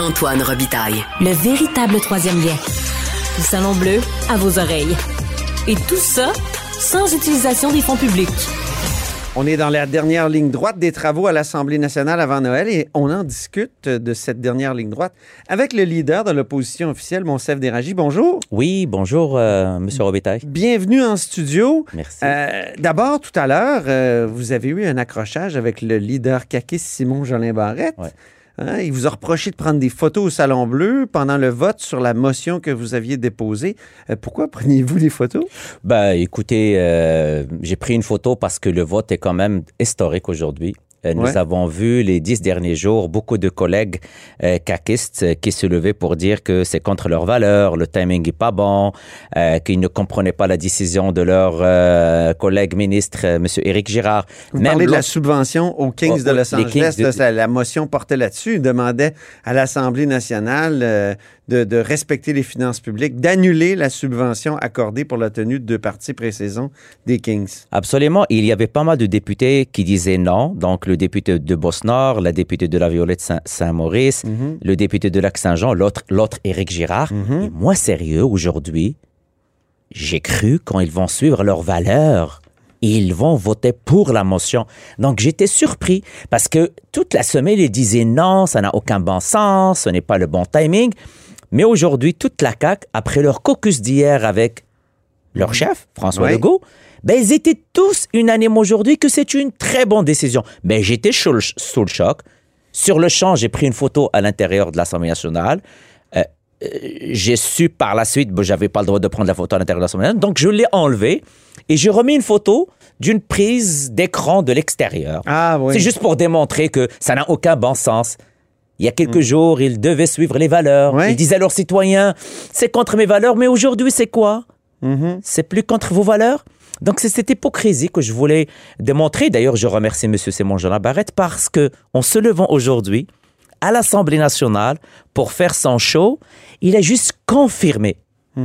Antoine Robitaille. Le véritable troisième lien. Le Salon Bleu à vos oreilles. Et tout ça sans utilisation des fonds publics. On est dans la dernière ligne droite des travaux à l'Assemblée nationale avant Noël et on en discute de cette dernière ligne droite avec le leader de l'opposition officielle, Monsef Déragi. Bonjour. Oui, bonjour, euh, Monsieur Robitaille. Bienvenue en studio. Merci. Euh, D'abord, tout à l'heure, euh, vous avez eu un accrochage avec le leader caquiste Simon Jolin Barrette. Ouais. Hein, il vous a reproché de prendre des photos au Salon Bleu pendant le vote sur la motion que vous aviez déposée. Euh, pourquoi preniez-vous des photos? Ben, écoutez, euh, j'ai pris une photo parce que le vote est quand même historique aujourd'hui. Euh, Nous Ouais. avons vu les dix derniers jours beaucoup de collègues euh, caquistes euh, qui se levaient pour dire que c'est contre leurs valeurs, le timing est pas bon, euh, qu'ils ne comprenaient pas la décision de leur euh, collègue ministre, euh, M. Éric Girard. Vous Même parlez de la subvention aux Kings Oh, de oh, Los les Angeles. Kings de- la motion portait là-dessus. Demandait à l'Assemblée nationale euh, de, de respecter les finances publiques, d'annuler la subvention accordée pour la tenue de deux parties pré-saison des Kings. Absolument. Il y avait pas mal de députés qui disaient non. Donc, le député de Bosse-Nord, la députée de la Violette Saint- Saint-Maurice, le député de Lac-Saint-Jean, l'autre, l'autre Éric Girard. Et moi, sérieux, aujourd'hui, j'ai cru quand ils vont suivre leurs valeurs, ils vont voter pour la motion. Donc, j'étais surpris parce que toute la semaine, ils disaient non, ça n'a aucun bon sens, ce n'est pas le bon timing. Mais aujourd'hui, toute la CAQ, après leur caucus d'hier avec leur chef, François Oui. Legault, ben, ils étaient tous unanimes aujourd'hui que c'est une très bonne décision. Mais j'étais sous le, sous le choc. Sur le champ, j'ai pris une photo à l'intérieur de l'Assemblée nationale. Euh, euh, j'ai su par la suite, ben, j'avais pas le droit de prendre la photo à l'intérieur de l'Assemblée nationale, donc je l'ai enlevée et j'ai remis une photo d'une prise d'écran de l'extérieur. Ah oui. C'est juste pour démontrer que ça n'a aucun bon sens. Il y a quelques jours, ils devaient suivre les valeurs. Ouais. Ils disaient à leurs citoyens, c'est contre mes valeurs, mais aujourd'hui, c'est quoi? Mhm. C'est plus contre vos valeurs? Donc c'est cette hypocrisie que je voulais démontrer. D'ailleurs, je remercie M. Simon Jean Barrette parce que en se levant aujourd'hui à l'Assemblée nationale pour faire son show, il a juste confirmé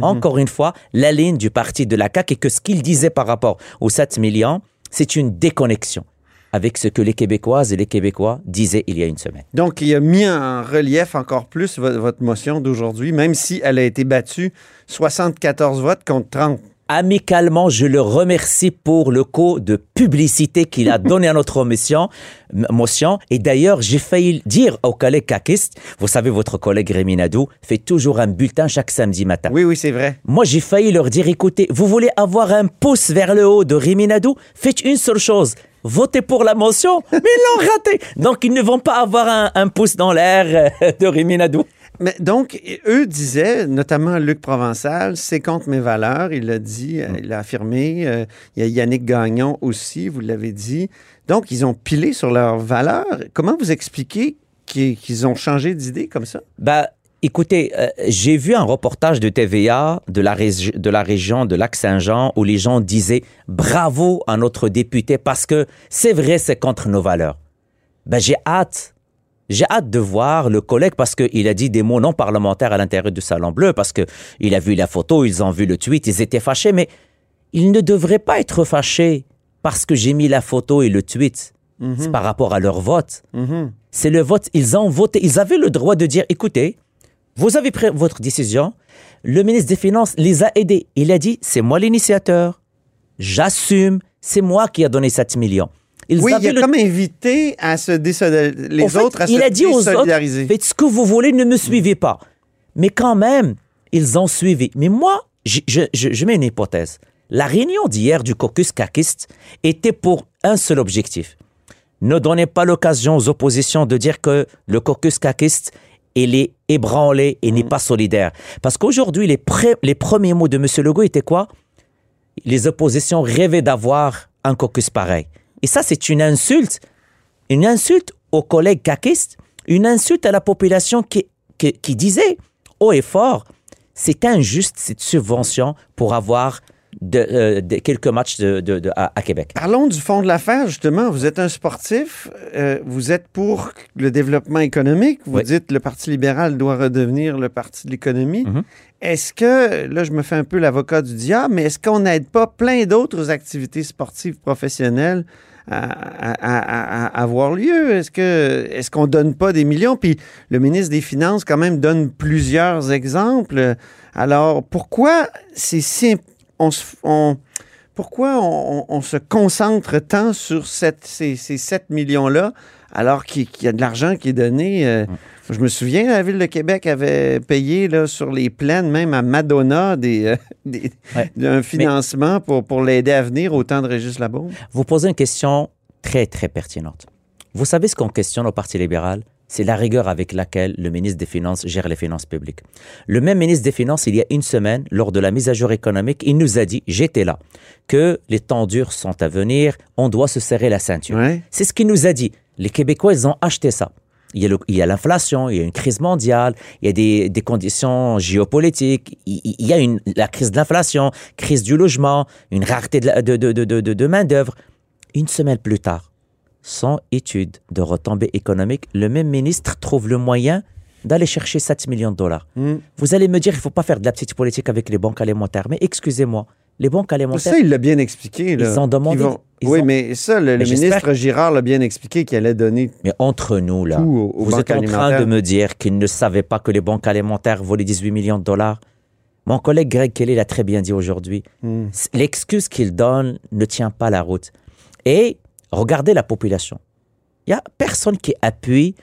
encore une fois la ligne du parti de la CAQ et que ce qu'il disait par rapport aux 7 millions, c'est une déconnexion avec ce que les Québécoises et les Québécois disaient il y a une semaine. Donc, il a mis en relief encore plus vo- votre motion d'aujourd'hui, même si elle a été battue 74 votes contre 30. amicalement, je le remercie pour le coup de publicité qu'il a donné à notre mission. m- motion. Et d'ailleurs, j'ai failli dire aux collègues caquistes, vous savez, votre collègue Rémi Nadeau fait toujours un bulletin chaque samedi matin. Oui, oui, c'est vrai. Moi, j'ai failli leur dire, écoutez, vous voulez avoir un pouce vers le haut de Rémi Nadeau? Faites une seule chose. Votez pour la motion, mais ils l'ont raté. Donc, ils ne vont pas avoir un, un pouce dans l'air euh, de Rémi Nadeau. Mais donc, eux disaient, notamment Luc Provençal, c'est contre mes valeurs. Il l'a dit, euh, il l'a affirmé. Euh, Il y a Yannick Gagnon aussi, vous l'avez dit. Donc, ils ont pilé sur leurs valeurs. Comment vous expliquez qu'ils ont changé d'idée comme ça? Bah, écoutez, euh, j'ai vu un reportage de TVA de la, de la région de Lac-Saint-Jean où les gens disaient bravo à notre député parce que c'est vrai, c'est contre nos valeurs. Ben, j'ai hâte. J'ai hâte de voir le collègue parce qu'il a dit des mots non parlementaires à l'intérieur du Salon Bleu, parce qu'il a vu la photo, ils ont vu le tweet, ils étaient fâchés, mais ils ne devraient pas être fâchés parce que j'ai mis la photo et le tweet. C'est par rapport à leur vote Mhm. c'est le vote. Ils ont voté. Ils avaient le droit de dire, écoutez, vous avez pris votre décision. Le ministre des Finances les a aidés. Il a dit, c'est moi l'initiateur. J'assume. C'est moi qui a donné 7 millions. Ils oui, il a le- comme invité à se désolidariser, les fait, autres à il se a dit aux autres, faites ce que vous voulez, ne me suivez pas. Mais quand même, ils ont suivi. Mais moi, je- je mets une hypothèse. La réunion d'hier du caucus caquiste était pour un seul objectif. Ne donnez pas l'occasion aux oppositions de dire que le caucus caquiste il est ébranlé et n'est pas solidaire. Parce qu'aujourd'hui, les, premiers mots de M. Legault étaient quoi? Les oppositions rêvaient d'avoir un caucus pareil. Et ça, c'est une insulte. Une insulte aux collègues caquistes, une insulte à la population qui, qui, qui disait haut et fort, c'est injuste cette subvention pour avoir de, euh, de- quelques matchs de, à, à Québec. Parlons du fond de l'affaire, justement. Vous êtes un sportif, euh, vous êtes pour le développement économique, vous Oui. dites le Parti libéral doit redevenir le Parti de l'économie. Mhm. Est-ce que, là je me fais un peu l'avocat du diable, mais est-ce qu'on n'aide pas plein d'autres activités sportives professionnelles à, avoir lieu? Est-ce que est-ce qu'on donne pas des millions? Puis le ministre des Finances, quand même, donne plusieurs exemples. Alors, pourquoi c'est si... On, pourquoi on, se concentre tant sur cette, ces, ces 7 millions-là alors qu'il y a de l'argent qui est donné? Euh, je me souviens, la Ville de Québec avait payé là, sur les plaines, même à Madonna, des, euh, un financement pour, pour l'aider à venir au temps de Régis Labaume. Vous posez une question très, très pertinente. Vous savez ce qu'on questionne au Parti libéral? C'est la rigueur avec laquelle le ministre des Finances gère les finances publiques. Le même ministre des Finances, il y a une semaine, lors de la mise à jour économique, il nous a dit, j'étais là, que les temps durs sont à venir, on doit se serrer la ceinture. C'est ce qu'il nous a dit. Les Québécois, ils ont acheté ça. Il y a l'inflation, il y a une crise mondiale, il y a des, des conditions géopolitiques, il, y a une, la crise de l'inflation, crise du logement, une rareté de, de, de, de, de main-d'œuvre. Une semaine plus tard, sans étude de retombées économiques, le même ministre trouve le moyen d'aller chercher 7 millions de dollars. Hmm. Vous allez me dire, il ne faut pas faire de la petite politique avec les banques alimentaires. Mais excusez-moi, les banques alimentaires. Ça, il l'a bien expliqué. Ils ont demandé. oui, mais ça, le, ministre Girard l'a bien expliqué qu'il allait donner. Mais entre nous, là, vous êtes en train de me dire qu'il ne savait pas que les banques alimentaires volaient 18 millions de dollars. Mon collègue Greg Kelly l'a très bien dit aujourd'hui. Hmm. L'excuse qu'il donne ne tient pas la route. Et regardez la population. Il n'y a personne qui appuie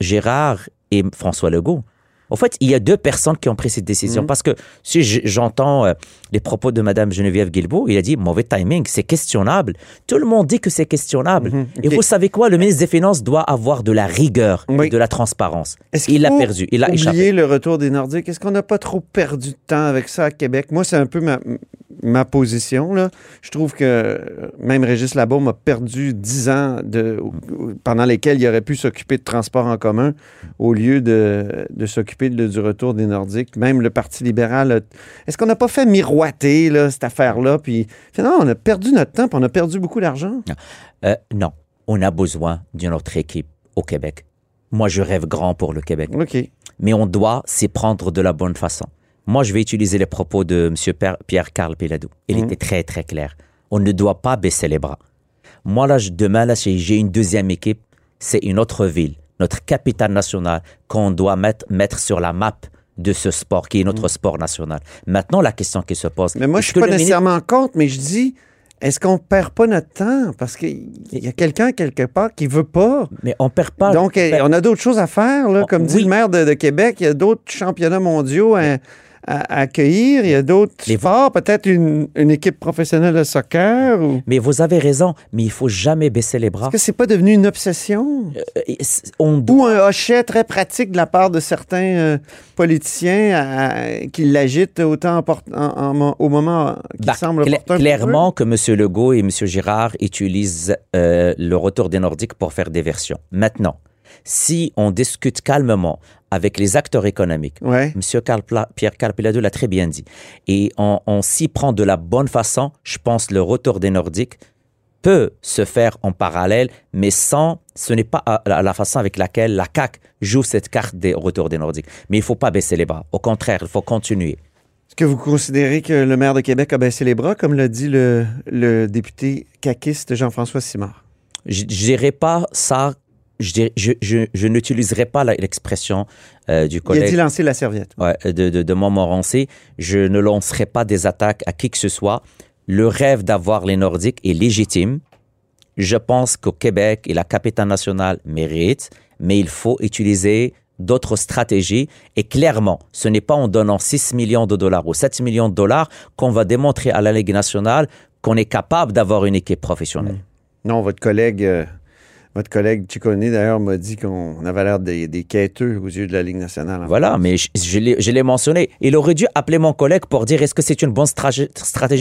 Gérard et François Legault. En fait, il y a deux personnes qui ont pris cette décision. Mhm. Parce que si j'entends euh, les propos de Mme Geneviève Guilbeault, il a dit mauvais timing, c'est questionnable. Tout le monde dit que c'est questionnable. Mhm. Et vous savez quoi? Le ministre des Finances doit avoir de la rigueur et de la transparence. Il l'a perdu. Il a échappé. le retour des Nordiques? Est-ce qu'on n'a pas trop perdu de temps avec ça à Québec? Moi, c'est un peu ma, ma position. Là. Je trouve que même Régis Labaume a perdu dix ans de, pendant lesquels il aurait pu s'occuper de transport en commun au lieu de, de s'occuper du retour des Nordiques. Même le Parti libéral. Est-ce qu'on n'a pas fait miroiter là, cette affaire-là? Puis finalement, on a perdu notre temps, puis on a perdu beaucoup d'argent. Euh, non. On a besoin d'une autre équipe au Québec. Moi, je rêve grand pour le Québec. OK. Mais on doit s'y prendre de la bonne façon. Moi, je vais utiliser les propos de M. Pierre-Carl Péladou. Il mhm. était très, très clair. On ne doit pas baisser les bras. Moi, là, demain, là, j'ai une deuxième équipe. C'est une autre ville, notre capitale nationale, qu'on doit mettre, mettre sur la map de ce sport, qui est notre mhm. sport national. Maintenant, la question qui se pose... Mais moi, je ne suis pas nécessairement en compte, mais je dis... Est-ce qu'on perd pas notre temps? Parce qu'il y a quelqu'un quelque part qui veut pas. Mais on perd pas. Donc, on a d'autres choses à faire. Là. Comme dit le maire de, Québec, il y a d'autres championnats mondiaux à, accueillir. Il y a d'autres sports, peut-être une, équipe professionnelle de soccer. Ou... Mais vous avez raison, mais il faut jamais baisser les bras. Est-ce que c'est pas devenu une obsession? Euh, on Ou un hochet très pratique de la part de certains euh, politiciens qui l'agitent autant au moment qui bah, semble Clairement que M. Legault et M. Girard utilisent euh, le retour des Nordiques pour faire des versions. Maintenant, si on discute calmement avec les acteurs économiques. Monsieur Pierre Carpelado l'a très bien dit. Et on, s'y prend de la bonne façon. Je pense le retour des Nordiques peut se faire en parallèle, mais sans, ce n'est pas la façon avec laquelle la CAC joue cette carte des retours des Nordiques. Mais il ne faut pas baisser les bras. Au contraire, il faut continuer. Est-ce que vous considérez que le maire de Québec a baissé les bras, comme l'a dit le, le député caquiste Jean-François Simard? Je ne dirais pas ça je, je, je, n'utiliserai pas l'expression euh, du collègue. Il a dit lancer la serviette. Ouais, de, de, de Montmorency. Je ne lancerai pas des attaques à qui que ce soit. Le rêve d'avoir les Nordiques est légitime. Je pense qu'au Québec et la capitale nationale méritent, mais il faut utiliser d'autres stratégies. Et clairement, ce n'est pas en donnant 6 millions de dollars ou 7 millions de dollars qu'on va démontrer à la Ligue nationale qu'on est capable d'avoir une équipe professionnelle. Non, votre collègue euh, votre collègue Ciccone, d'ailleurs, m'a dit qu'on avait l'air des, des, quêteux aux yeux de la Ligue nationale. Voilà, mais je, je l'ai mentionné. Il aurait dû appeler mon collègue pour dire est-ce que c'est une bonne stratégie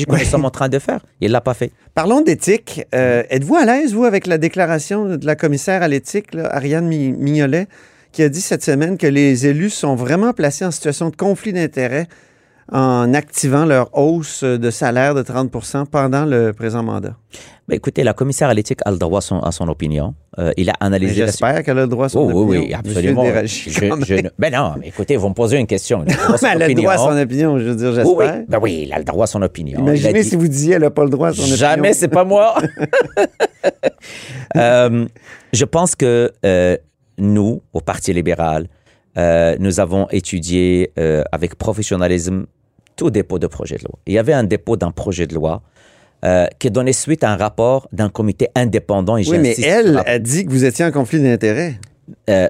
que nous sommes en train de faire? Il ne l'a pas fait. Parlons d'éthique. Euh, êtes-vous à l'aise, vous, avec la déclaration de la commissaire à l'éthique, Ariane Mignolet, qui a dit cette semaine que les élus sont vraiment placés en situation de conflit d'intérêts en activant leur hausse de salaire de 30% pendant le présent mandat? Ben, écoutez, la commissaire à l'éthique a le droit à son, à son opinion. Euh, il a analysé. la J'espère qu'elle a le droit à son Oh, opinion. oui, oui, absolument. Déragi, Je- ne- ben non, mais écoutez, vous me posez une question. Mais elle a le droit à son opinion, je veux dire, Oui, j'espère. oui. Ben oui, il a le droit à son opinion. Imaginez dit- si vous disiez elle n'a pas le droit à son opinion. Jamais, c'est pas moi. Euh, je pense que euh, nous, au Parti libéral, nous avons étudié avec professionnalisme tout dépôt de projet de loi. Il y avait un dépôt d'un projet de loi euh, qui donnait suite à un rapport d'un comité indépendant. Et Oui, mais elle a dit que vous étiez en conflit d'intérêts. euh,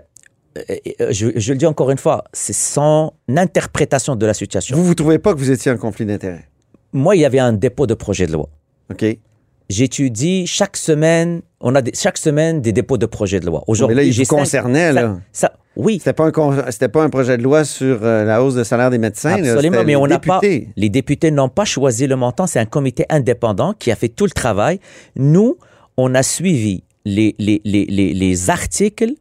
euh, je, je le dis encore une fois, c'est son interprétation de la situation. Vous, vous trouvez pas que vous étiez en conflit d'intérêts? Moi, il y avait un dépôt de projet de loi. OK. J'étudie chaque semaine, on a des- chaque semaine des dépôts de projets de loi. Mais là, Aujourd'hui, il j'ai vous cinq- concernait, ça- là. ça- oui, C'était pas, un c'était pas un projet de loi sur euh, la hausse de salaire des médecins. là. absolument, mais on n'a pas. Les députés n'ont pas choisi le montant. C'est un comité indépendant qui a fait tout le travail. Nous, on a suivi les, les, les, les, les articles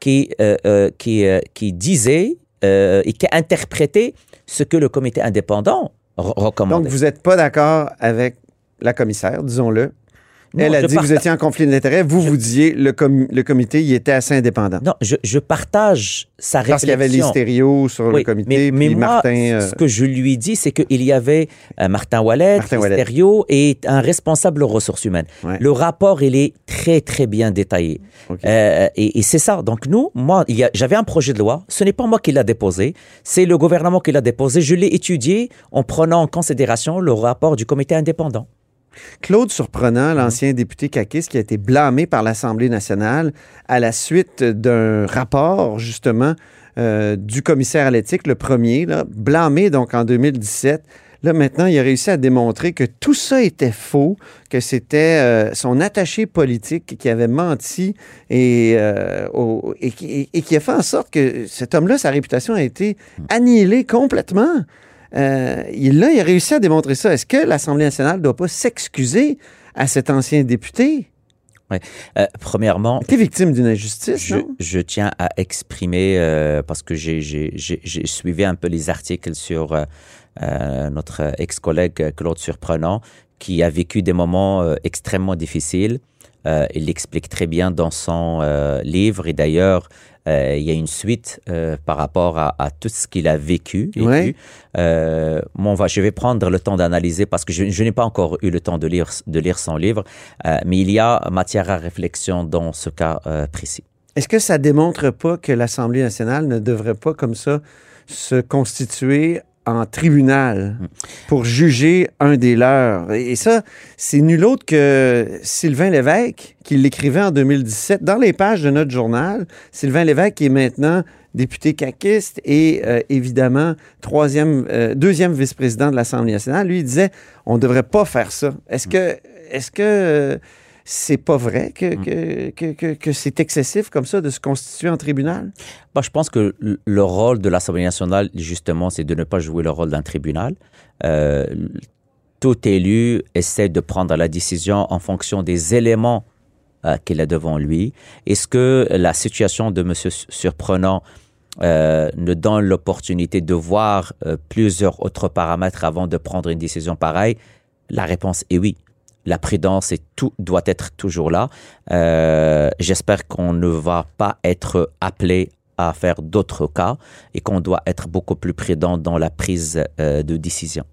qui, euh, euh, qui, euh, qui disaient euh, et qui interprétaient ce que le comité indépendant re- recommandait. Donc, vous n'êtes pas d'accord avec la commissaire, disons-le. Non, Elle a dit que vous étiez en conflit d'intérêts. Vous, vous disiez le, com- le comité, il était assez indépendant. Non, je, je partage sa Parce qu'il y avait les réflexion. stéréos sur le comité, mais, mais puis moi, Martin... euh, ce que je lui dis, c'est qu'il y avait euh, Martin Wallet, Martin et un responsable aux ressources humaines. Ouais. Le rapport, il est très, très bien détaillé. Euh, et et c'est ça. Donc, nous, moi, a- j'avais un projet de loi. Ce n'est pas moi qui l'a déposé. C'est le gouvernement qui l'a déposé. Je l'ai étudié en prenant en considération le rapport du comité indépendant. Claude Surprenant, l'ancien député caquiste qui a été blâmé par l'Assemblée nationale à la suite d'un rapport, justement, euh, du commissaire à l'éthique, le premier, là, blâmé donc en 2017. Là, maintenant, il a réussi à démontrer que tout ça était faux, que c'était euh, son attaché politique qui avait menti et, euh, au- et, qui, et qui a fait en sorte que cet homme-là, sa réputation a été annihilée complètement. Euh, il, là, il a réussi à démontrer ça. Est-ce que l'Assemblée nationale ne doit pas s'excuser à cet ancien député? Euh, premièrement, était victime d'une injustice, je, non? je tiens à exprimer, euh, parce que j'ai- j'ai j'ai- j'ai suivi un peu les articles sur euh, notre ex-collègue Claude Surprenant, qui a vécu des moments extrêmement difficiles. Il l'explique très bien dans son livre et d'ailleurs, il y a une suite euh, par rapport à, à tout ce qu'il a vécu. Ouais. Euh, bon, on va- je vais prendre le temps d'analyser parce que je, je n'ai pas encore eu le temps de lire, de lire son livre, euh, mais il y a matière à réflexion dans ce cas euh, précis. Est-ce que ça démontre pas que l'Assemblée nationale ne devrait pas, comme ça, se constituer en tribunal pour juger un des leurs? Et ça, c'est nul autre que Sylvain Lévesque, qui l'écrivait en 2017 dans les pages de notre journal. Sylvain Lévesque, est maintenant député caquiste et euh, évidemment troisième, euh, deuxième vice-président de l'Assemblée nationale, lui il disait on ne devrait pas faire ça. Est-ce que, est-ce que euh, c'est pas vrai que, que, que, que- que c'est excessif comme ça de se constituer en tribunal? Bah, je pense que le- le rôle de l'Assemblée nationale, justement, c'est de ne pas jouer le rôle d'un tribunal. Euh, tout élu essaie de prendre la décision en fonction des éléments euh, qu'il a devant lui. Est-ce que la situation de M. Surprenant euh, nous donne l'opportunité de voir euh, plusieurs autres paramètres avant de prendre une décision pareille? La réponse est oui. La prudence tout, doit être toujours là. Euh, J'espère qu'on ne va pas être appelé à faire d'autres cas et qu'on doit être beaucoup plus prudent dans la prise euh, de décision.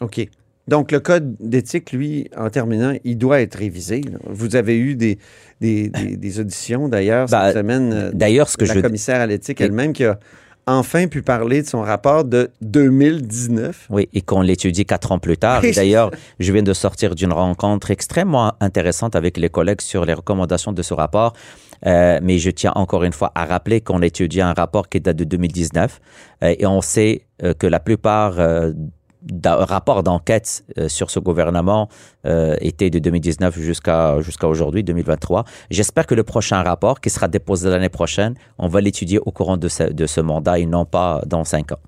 OK. Donc, le code d'éthique, lui, en terminant, il doit être révisé. Vous avez eu des, des, des- des auditions, d'ailleurs, Bah, cette semaine, euh, D'ailleurs, ce que la je commissaire à l'éthique elle-même qui a enfin pu parler de son rapport de 2019. Oui, et qu'on l'étudie quatre ans plus tard. D'ailleurs, je viens de sortir d'une rencontre extrêmement intéressante avec les collègues sur les recommandations de ce rapport. Euh, mais je tiens encore une fois à rappeler qu'on étudie un rapport qui date de 2019 euh, et on sait euh, que la plupart rapport d'enquête euh, sur ce gouvernement euh, était de 2019 jusqu'à jusqu'à aujourd'hui, 2023. J'espère que le prochain rapport, qui sera déposé l'année prochaine, on va l'étudier au courant de ce, de ce mandat et non pas dans cinq ans.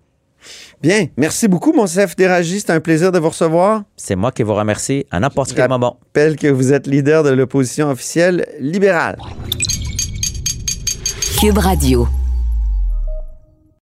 Bien. Merci beaucoup, mon chef Déragi. C'est un plaisir de vous recevoir. C'est moi qui vous remercie à n'importe quel moment. Je rappelle que vous êtes leader de l'opposition officielle libérale. Cube Radio.